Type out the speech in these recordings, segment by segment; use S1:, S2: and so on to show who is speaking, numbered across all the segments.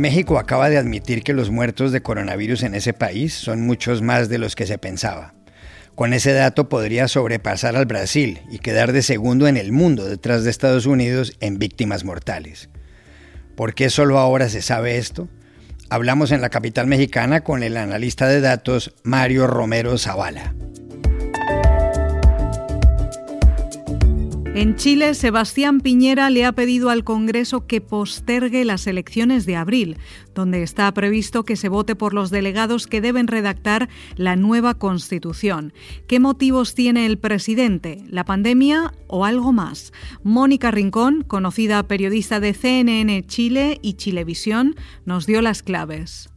S1: México acaba de admitir que los muertos de coronavirus en ese país son muchos más de los que se pensaba. Con ese dato podría sobrepasar al Brasil y quedar de segundo en el mundo detrás de Estados Unidos en víctimas mortales. ¿Por qué solo ahora se sabe esto? Hablamos en la capital mexicana con el analista de datos Mario Romero Zavala.
S2: En Chile, Sebastián Piñera le ha pedido al Congreso que postergue las elecciones de abril, donde está previsto que se vote por los delegados que deben redactar la nueva Constitución. ¿Qué motivos tiene el presidente? ¿La pandemia o algo más? Mónica Rincón, conocida periodista de CNN Chile y Chilevisión, nos dio las claves.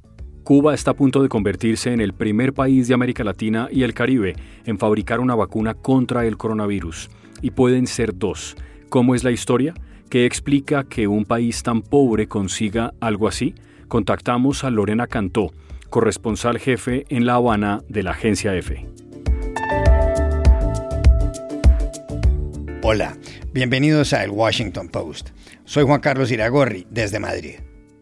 S3: Cuba está a punto de convertirse en el primer país de América Latina y el Caribe en fabricar una vacuna contra el coronavirus y pueden ser dos. ¿Cómo es la historia? ¿Qué explica que un país tan pobre consiga algo así? Contactamos a Lorena Cantó, corresponsal jefe en La Habana de la agencia EFE.
S1: Hola, bienvenidos a El Washington Post. Soy Juan Carlos Iragorri, desde Madrid.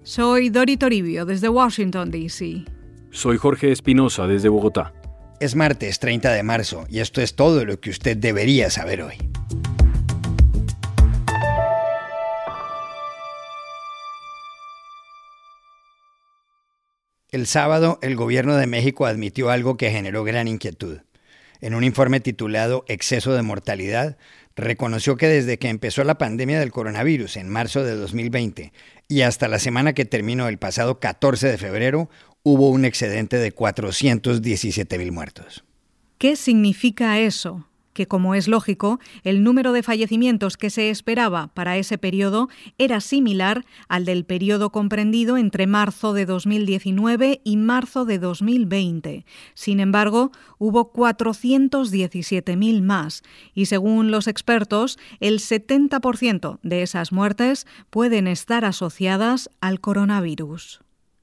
S2: Soy Dori Toribio, desde Washington, D.C.
S3: Soy Jorge Espinosa, desde Bogotá.
S1: Es martes 30 de marzo y esto es todo lo que usted debería saber hoy. El sábado, el gobierno de México admitió algo que generó gran inquietud. En un informe titulado Exceso de mortalidad, reconoció que desde que empezó la pandemia del coronavirus en marzo de 2020 y hasta la semana que terminó el pasado 14 de febrero, hubo un excedente de 417 mil muertos.
S2: ¿Qué significa eso? que, como es lógico, el número de fallecimientos que se esperaba para ese periodo era similar al del periodo comprendido entre marzo de 2019 y marzo de 2020. Sin embargo, hubo 417.000 más y, según los expertos, el 70% de esas muertes pueden estar asociadas al coronavirus.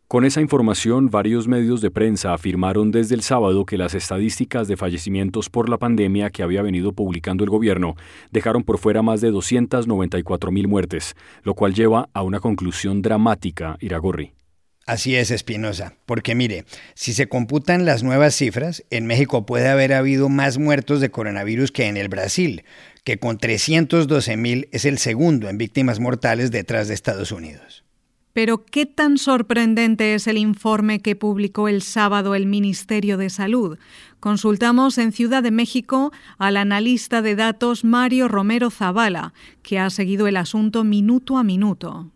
S3: Con esa información, varios medios de prensa afirmaron desde el sábado que las estadísticas de fallecimientos por la pandemia que había venido publicando el gobierno dejaron por fuera más de 294 mil muertes, lo cual lleva a una conclusión dramática, Iragorri.
S1: Así es, Espinosa, porque mire, si se computan las nuevas cifras, en México puede haber habido más muertos de coronavirus que en el Brasil, que con 312 mil es el segundo en víctimas mortales detrás de Estados Unidos.
S2: Pero ¿qué tan sorprendente es el informe que publicó el sábado el Ministerio de Salud? Consultamos en Ciudad de México al analista de datos Mario Romero Zavala, que ha seguido el asunto minuto a minuto.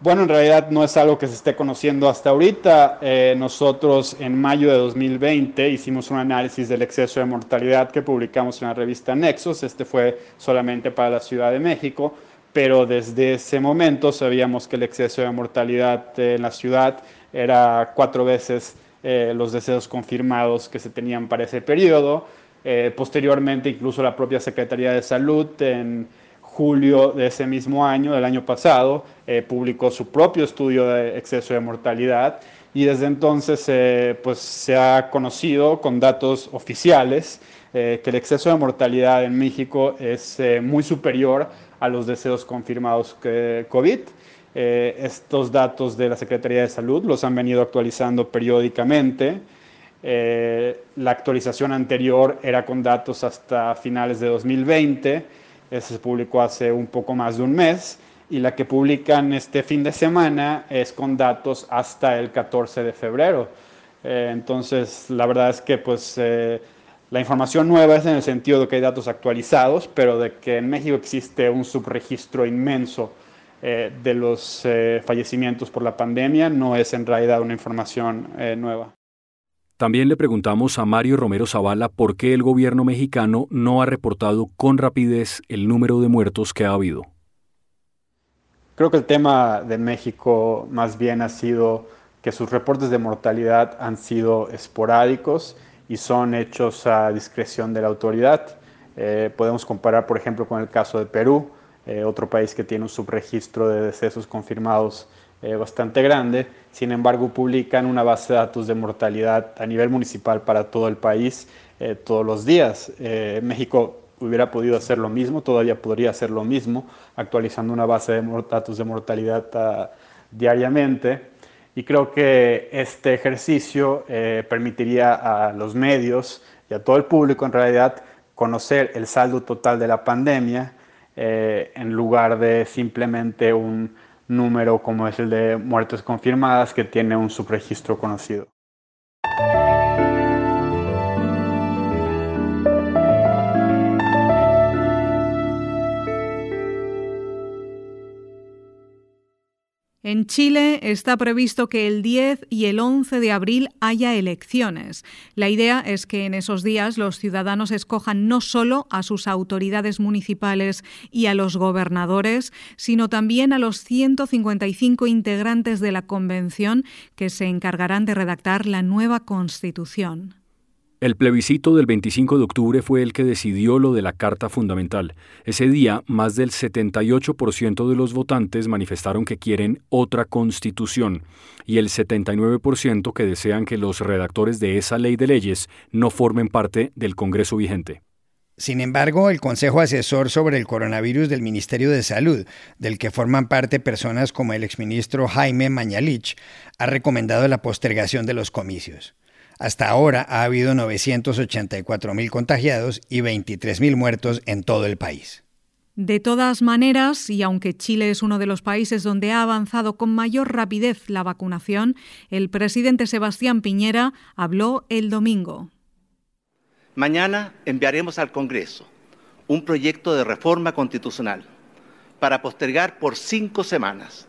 S4: Bueno, en realidad no es algo que se esté conociendo hasta ahorita. Eh, nosotros en mayo de 2020 hicimos un análisis del exceso de mortalidad que publicamos en la revista Nexos. Este fue solamente para la Ciudad de México pero desde ese momento sabíamos que el exceso de mortalidad en la ciudad era cuatro veces eh, los deseos confirmados que se tenían para ese periodo. Eh, posteriormente, incluso la propia Secretaría de Salud en julio de ese mismo año, del año pasado, eh, publicó su propio estudio de exceso de mortalidad y desde entonces pues, se ha conocido con datos oficiales que el exceso de mortalidad en México es muy superior a los deseos confirmados que COVID. Eh, estos datos de la Secretaría de Salud los han venido actualizando periódicamente. Eh, la actualización anterior era con datos hasta finales de 2020, ese se publicó hace un poco más de un mes, y la que publican este fin de semana es con datos hasta el 14 de febrero. Eh, entonces, la verdad es que pues la información nueva es en el sentido de que hay datos actualizados, pero de que en México existe un subregistro inmenso eh, de los eh, fallecimientos por la pandemia no es en realidad una información eh, nueva.
S3: También le preguntamos a Mario Romero Zavala por qué el gobierno mexicano no ha reportado con rapidez el número de muertos que ha habido.
S4: Creo que el tema de México más bien ha sido que sus reportes de mortalidad han sido esporádicos y son hechos a discreción de la autoridad. Eh, podemos comparar, por ejemplo, con el caso de Perú, eh, otro país que tiene un subregistro de decesos confirmados eh, bastante grande. Sin embargo, publican una base de datos de mortalidad a nivel municipal para todo el país todos los días. México hubiera podido hacer lo mismo, todavía podría hacer lo mismo, actualizando una base de datos de mortalidad ah, diariamente. Y creo que este ejercicio eh, permitiría a los medios y a todo el público en realidad conocer el saldo total de la pandemia eh, en lugar de simplemente un número como es el de muertes confirmadas que tiene un subregistro conocido.
S2: En Chile está previsto que el 10 y el 11 de abril haya elecciones. La idea es que en esos días los ciudadanos escojan no solo a sus autoridades municipales y a los gobernadores, sino también a los 155 integrantes de la Convención que se encargarán de redactar la nueva Constitución.
S3: El plebiscito del 25 de octubre fue el que decidió lo de la Carta Fundamental. Ese día, más del 78% de los votantes manifestaron que quieren otra constitución y el 79% que desean que los redactores de esa ley de leyes no formen parte del Congreso vigente.
S1: Sin embargo, el Consejo Asesor sobre el Coronavirus del Ministerio de Salud, del que forman parte personas como el exministro Jaime Mañalich, ha recomendado la postergación de los comicios. Hasta ahora ha habido 984.000 contagiados y 23.000 muertos en todo el país.
S2: De todas maneras, y aunque Chile es uno de los países donde ha avanzado con mayor rapidez la vacunación, el presidente Sebastián Piñera habló el domingo.
S5: Mañana enviaremos al Congreso un proyecto de reforma constitucional para postergar por cinco semanas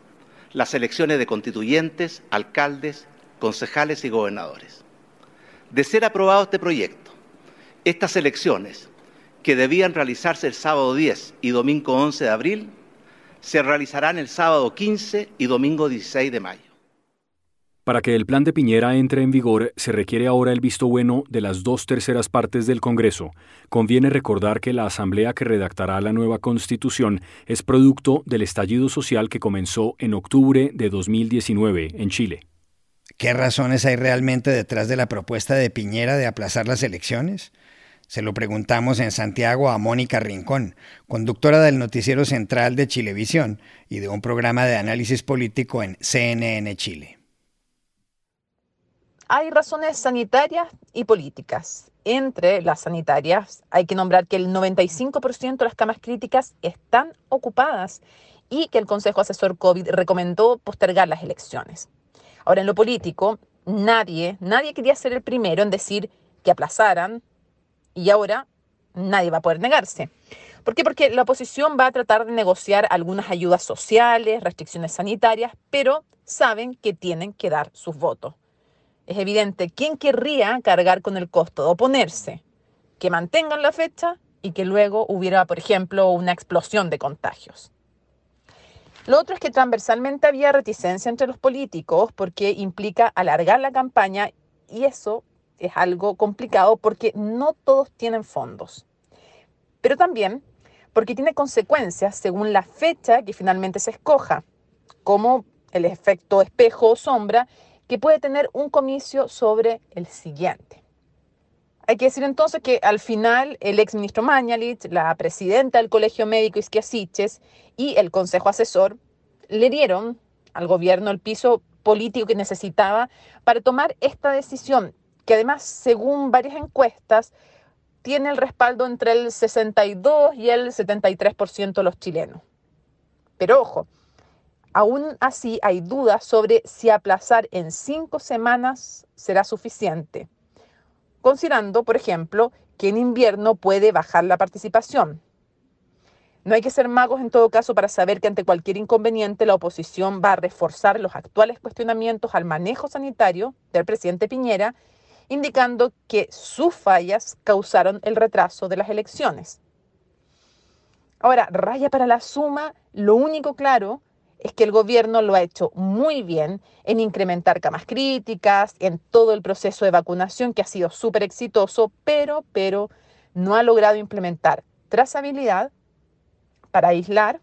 S5: las elecciones de constituyentes, alcaldes, concejales y gobernadores. De ser aprobado este proyecto, estas elecciones, que debían realizarse el sábado 10 y domingo 11 de abril, se realizarán el sábado 15 y domingo 16 de mayo.
S3: Para que el plan de Piñera entre en vigor, se requiere ahora el visto bueno de las dos terceras partes del Congreso. Conviene recordar que la Asamblea que redactará la nueva Constitución es producto del estallido social que comenzó en octubre de 2019 en Chile.
S1: ¿Qué razones hay realmente detrás de la propuesta de Piñera de aplazar las elecciones? Se lo preguntamos en Santiago a Mónica Rincón, conductora del noticiero central de Chilevisión y de un programa de análisis político en CNN Chile.
S6: Hay razones sanitarias y políticas. Entre las sanitarias hay que nombrar que el 95% de las camas críticas están ocupadas y que el Consejo Asesor COVID recomendó postergar las elecciones. Ahora, en lo político, nadie, nadie quería ser el primero en decir que aplazaran y ahora nadie va a poder negarse. ¿Por qué? Porque la oposición va a tratar de negociar algunas ayudas sociales, restricciones sanitarias, pero saben que tienen que dar sus votos. Es evidente, ¿quién querría cargar con el costo de oponerse? Que mantengan la fecha y que luego hubiera, por ejemplo, una explosión de contagios. Lo otro es que transversalmente había reticencia entre los políticos porque implica alargar la campaña y eso es algo complicado porque no todos tienen fondos. Pero también porque tiene consecuencias según la fecha que finalmente se escoja, como el efecto espejo o sombra que puede tener un comicio sobre el siguiente. Hay que decir entonces que al final el ex ministro Mañalich, la presidenta del Colegio Médico Isquiasiches y el Consejo Asesor le dieron al gobierno el piso político que necesitaba para tomar esta decisión, que además, según varias encuestas, tiene el respaldo entre el 62 y el 73% de los chilenos. Pero ojo, aún así hay dudas sobre si aplazar en cinco semanas será suficiente considerando, por ejemplo, que en invierno puede bajar la participación. No hay que ser magos en todo caso para saber que ante cualquier inconveniente la oposición va a reforzar los actuales cuestionamientos al manejo sanitario del presidente Piñera, indicando que sus fallas causaron el retraso de las elecciones. Ahora, raya para la suma, lo único claro es que el gobierno lo ha hecho muy bien en incrementar camas críticas, en todo el proceso de vacunación que ha sido súper exitoso, pero, pero no ha logrado implementar trazabilidad para aislar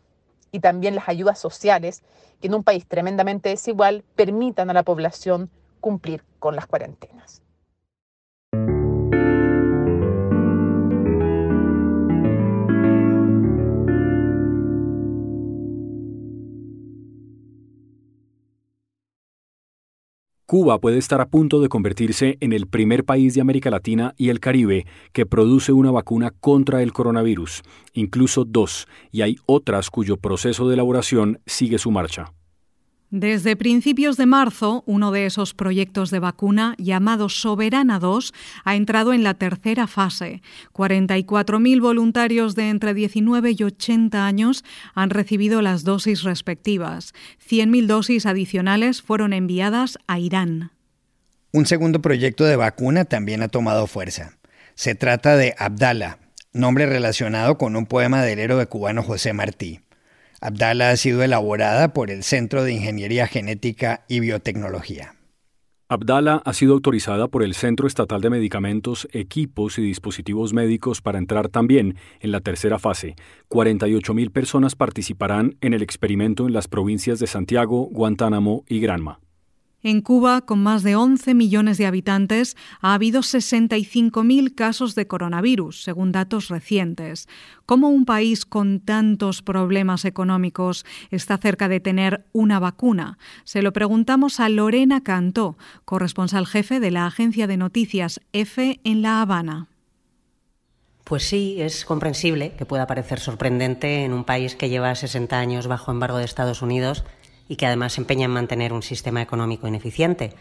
S6: y también las ayudas sociales que en un país tremendamente desigual permitan a la población cumplir con las cuarentenas.
S3: Cuba puede estar a punto de convertirse en el primer país de América Latina y el Caribe que produce una vacuna contra el coronavirus, incluso dos, y hay otras cuyo proceso de elaboración sigue su marcha.
S2: Desde principios de marzo, uno de esos proyectos de vacuna, llamado Soberana 2, ha entrado en la tercera fase. 44.000 voluntarios de entre 19 y 80 años han recibido las dosis respectivas. 100.000 dosis adicionales fueron enviadas a Irán.
S1: Un segundo proyecto de vacuna también ha tomado fuerza. Se trata de Abdala, nombre relacionado con un poema del héroe cubano José Martí. Abdala ha sido elaborada por el Centro de Ingeniería Genética y Biotecnología.
S3: Abdala ha sido autorizada por el Centro Estatal de Medicamentos, Equipos y Dispositivos Médicos para entrar también en la tercera fase. 48.000 personas participarán en el experimento en las provincias de Santiago, Guantánamo y Granma.
S2: En Cuba, con más de 11 millones de habitantes, ha habido 65.000 casos de coronavirus, según datos recientes. ¿Cómo un país con tantos problemas económicos está cerca de tener una vacuna? Se lo preguntamos a Lorena Cantó, corresponsal jefe de la agencia de noticias EFE en La Habana.
S7: Pues sí, es comprensible que pueda parecer sorprendente en un país que lleva 60 años bajo embargo de Estados Unidos y que además se empeña en mantener un sistema económico ineficiente.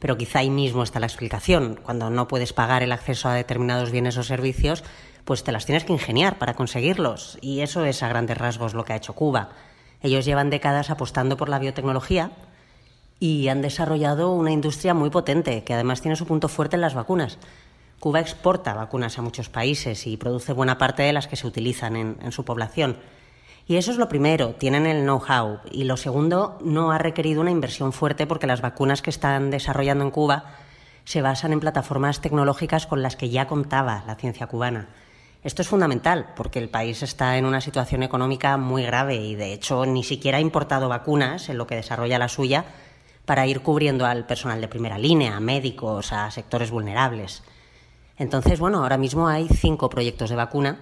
S7: Pero quizá ahí mismo está la explicación. Cuando no puedes pagar el acceso a determinados bienes o servicios, pues te las tienes que ingeniar para conseguirlos. Y eso es a grandes rasgos lo que ha hecho Cuba. Ellos llevan décadas apostando por la biotecnología y han desarrollado una industria muy potente, que además tiene su punto fuerte en las vacunas. Cuba exporta vacunas a muchos países y produce buena parte de las que se utilizan en, en su población. Y eso es lo primero, tienen el know-how. Y lo segundo, no ha requerido una inversión fuerte porque las vacunas que están desarrollando en Cuba se basan en plataformas tecnológicas con las que ya contaba la ciencia cubana. Esto es fundamental porque el país está en una situación económica muy grave y, de hecho, ni siquiera ha importado vacunas en lo que desarrolla la suya para ir cubriendo al personal de primera línea, a médicos, a sectores vulnerables. Entonces, bueno, ahora mismo hay cinco proyectos de vacuna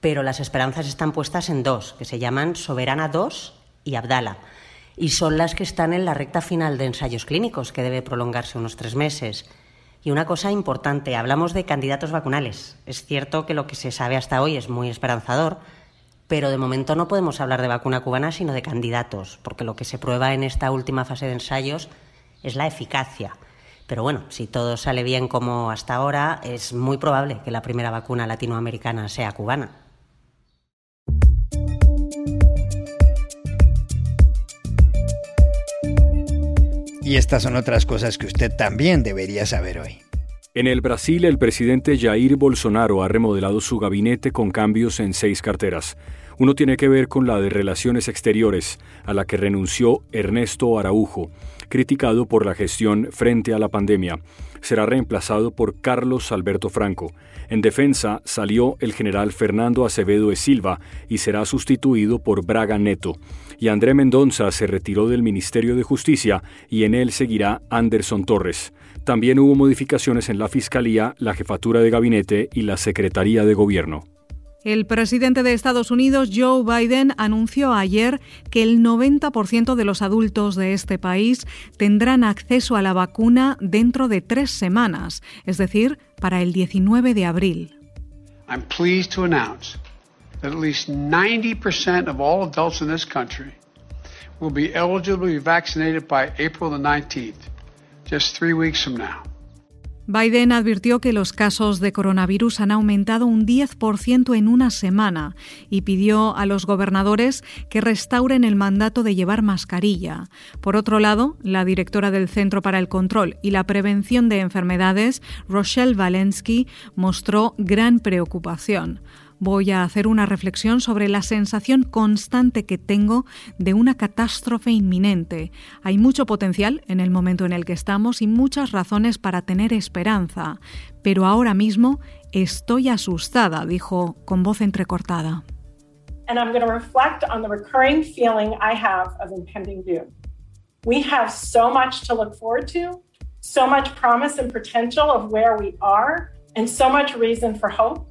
S7: pero las esperanzas están puestas en dos, que se llaman Soberana 2 y Abdala, y son las que están en la recta final de ensayos clínicos, que debe prolongarse unos tres meses. Y una cosa importante, hablamos de candidatos vacunales. Es cierto que lo que se sabe hasta hoy es muy esperanzador, pero de momento no podemos hablar de vacuna cubana, sino de candidatos, porque lo que se prueba en esta última fase de ensayos es la eficacia. Pero bueno, si todo sale bien como hasta ahora, es muy probable que la primera vacuna latinoamericana sea cubana.
S1: Y estas son otras cosas que usted también debería saber hoy.
S3: En el Brasil, el presidente Jair Bolsonaro ha remodelado su gabinete con cambios en seis carteras. Uno tiene que ver con la de Relaciones Exteriores, a la que renunció Ernesto Araujo, criticado por la gestión frente a la pandemia. Será reemplazado por Carlos Alberto Franco. En defensa salió el general Fernando Acevedo de Silva y será sustituido por Braga Neto y André Mendonza se retiró del Ministerio de Justicia y en él seguirá Anderson Torres. También hubo modificaciones en la Fiscalía, la Jefatura de Gabinete y la Secretaría de Gobierno.
S2: El presidente de Estados Unidos, Joe Biden, anunció ayer que el 90% de los adultos de este país tendrán acceso a la vacuna dentro de tres semanas, es decir, para el 19 de abril. I'm pleased to announce that at least 90% of all adults in this country will be eligible to be vaccinated by April the 19th, just three weeks from now. Biden advirtió que los casos de coronavirus han aumentado un 10% en una semana y pidió a los gobernadores que restauren el mandato de llevar mascarilla. Por otro lado, la directora del Centro para el Control y la Prevención de Enfermedades, Rochelle Walensky, mostró gran preocupación voy a hacer una reflexión sobre la sensación constante que tengo de una catástrofe inminente. Hay mucho potencial en el momento en el que estamos y muchas razones para tener esperanza, pero ahora mismo estoy asustada, dijo con voz entrecortada. And I'm going to reflect on the recurring feeling I have of impending doom. We have so much to look forward to, so much promise and potential of where we are, and so much reason for hope.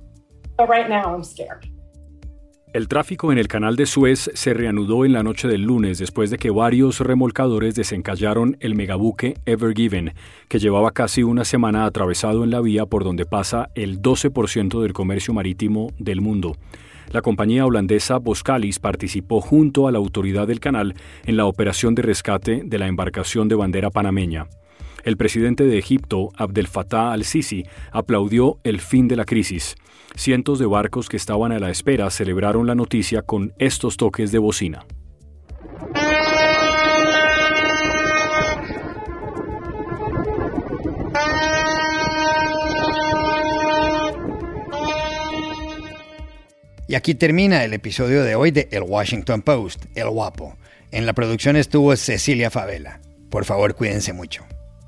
S3: El tráfico en el canal de Suez se reanudó en la noche del lunes después de que varios remolcadores desencallaron el megabuque Ever Given, que llevaba casi una semana atravesado en la vía por donde pasa el 12% del comercio marítimo del mundo. La compañía holandesa Boskalis participó junto a la autoridad del canal en la operación de rescate de la embarcación de bandera panameña. El presidente de Egipto, Abdel Fattah al-Sisi, aplaudió el fin de la crisis. Cientos de barcos que estaban a la espera celebraron la noticia con estos toques de bocina.
S1: Y aquí termina el episodio de hoy de El Washington Post, El Guapo. En la producción estuvo Cecilia Favela. Por favor, cuídense mucho